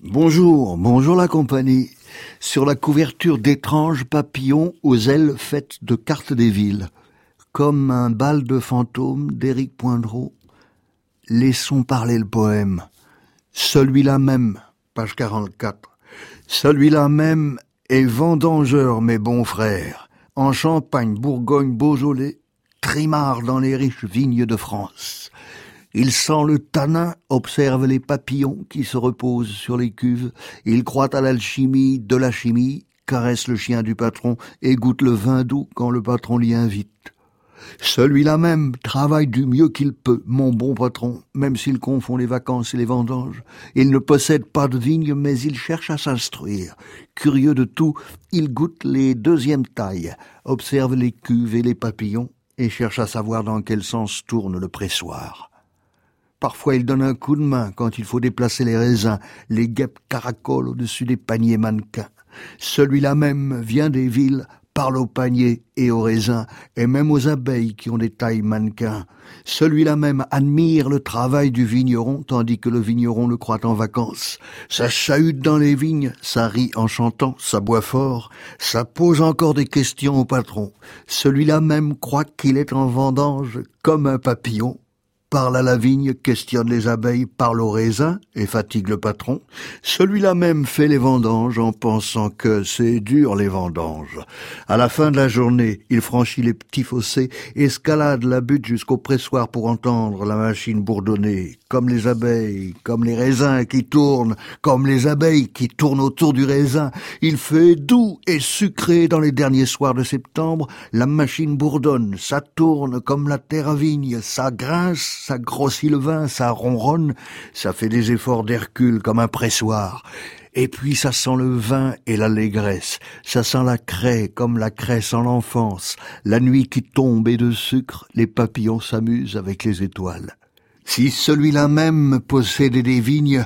Bonjour, bonjour la compagnie. Sur la couverture d'étranges papillons aux ailes faites de cartes des villes, comme un bal de fantômes d'Éric Poindreau, laissons parler le poème. Celui-là même, page 44. Celui-là même est vendangeur, mes bons frères, en Champagne, Bourgogne, Beaujolais, trimard dans les riches vignes de France. Il sent le tanin, observe les papillons qui se reposent sur les cuves, il croit à l'alchimie de la chimie, caresse le chien du patron et goûte le vin doux quand le patron l'y invite. Celui-là même travaille du mieux qu'il peut, mon bon patron, même s'il confond les vacances et les vendanges. Il ne possède pas de vigne, mais il cherche à s'instruire. Curieux de tout, il goûte les deuxièmes tailles, observe les cuves et les papillons, et cherche à savoir dans quel sens tourne le pressoir. Parfois il donne un coup de main quand il faut déplacer les raisins, les guêpes caracolent au-dessus des paniers mannequins. Celui-là même vient des villes, parle aux paniers et aux raisins, et même aux abeilles qui ont des tailles mannequins. Celui-là même admire le travail du vigneron, tandis que le vigneron le croit en vacances. Ça chahute dans les vignes, ça rit en chantant, ça boit fort, ça pose encore des questions au patron. Celui-là même croit qu'il est en vendange comme un papillon, parle à la vigne, questionne les abeilles, parle au raisin et fatigue le patron. Celui-là même fait les vendanges en pensant que c'est dur les vendanges. À la fin de la journée, il franchit les petits fossés, escalade la butte jusqu'au pressoir pour entendre la machine bourdonner, comme les abeilles, comme les raisins qui tournent, comme les abeilles qui tournent autour du raisin. Il fait doux et sucré dans les derniers soirs de septembre. La machine bourdonne, ça tourne comme la terre à vigne, ça grince, ça grossit le vin, ça ronronne, ça fait des efforts d'Hercule comme un pressoir. Et puis ça sent le vin et l'allégresse, ça sent la craie comme la craie en l'enfance, la nuit qui tombe et de sucre, les papillons s'amusent avec les étoiles. Si celui-là même possédait des vignes,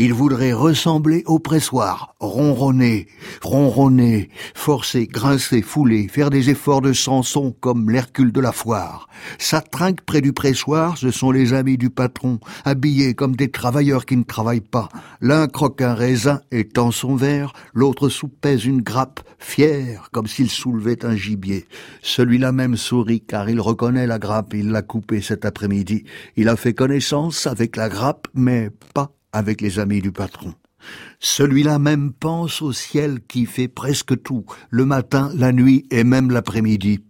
il voudrait ressembler au pressoir, ronronner, ronronner, forcer, grincer, fouler, faire des efforts de Samson comme l'Hercule de la foire. Sa trinque près du pressoir, ce sont les amis du patron, habillés comme des travailleurs qui ne travaillent pas. L'un croque un raisin et tend son verre, l'autre soupèse une grappe, fier comme s'il soulevait un gibier. Celui-là même sourit car il reconnaît la grappe, il l'a coupée cet après-midi. Il a fait connaissance avec la grappe, mais pas avec les amis du patron. Celui-là même pense au ciel qui fait presque tout, le matin, la nuit et même l'après-midi.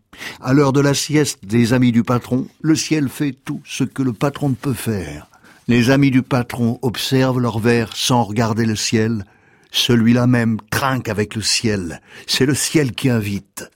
À l'heure de la sieste des amis du patron, le ciel fait tout ce que le patron ne peut faire. Les amis du patron observent leur verre sans regarder le ciel. Celui-là même trinque avec le ciel. C'est le ciel qui invite.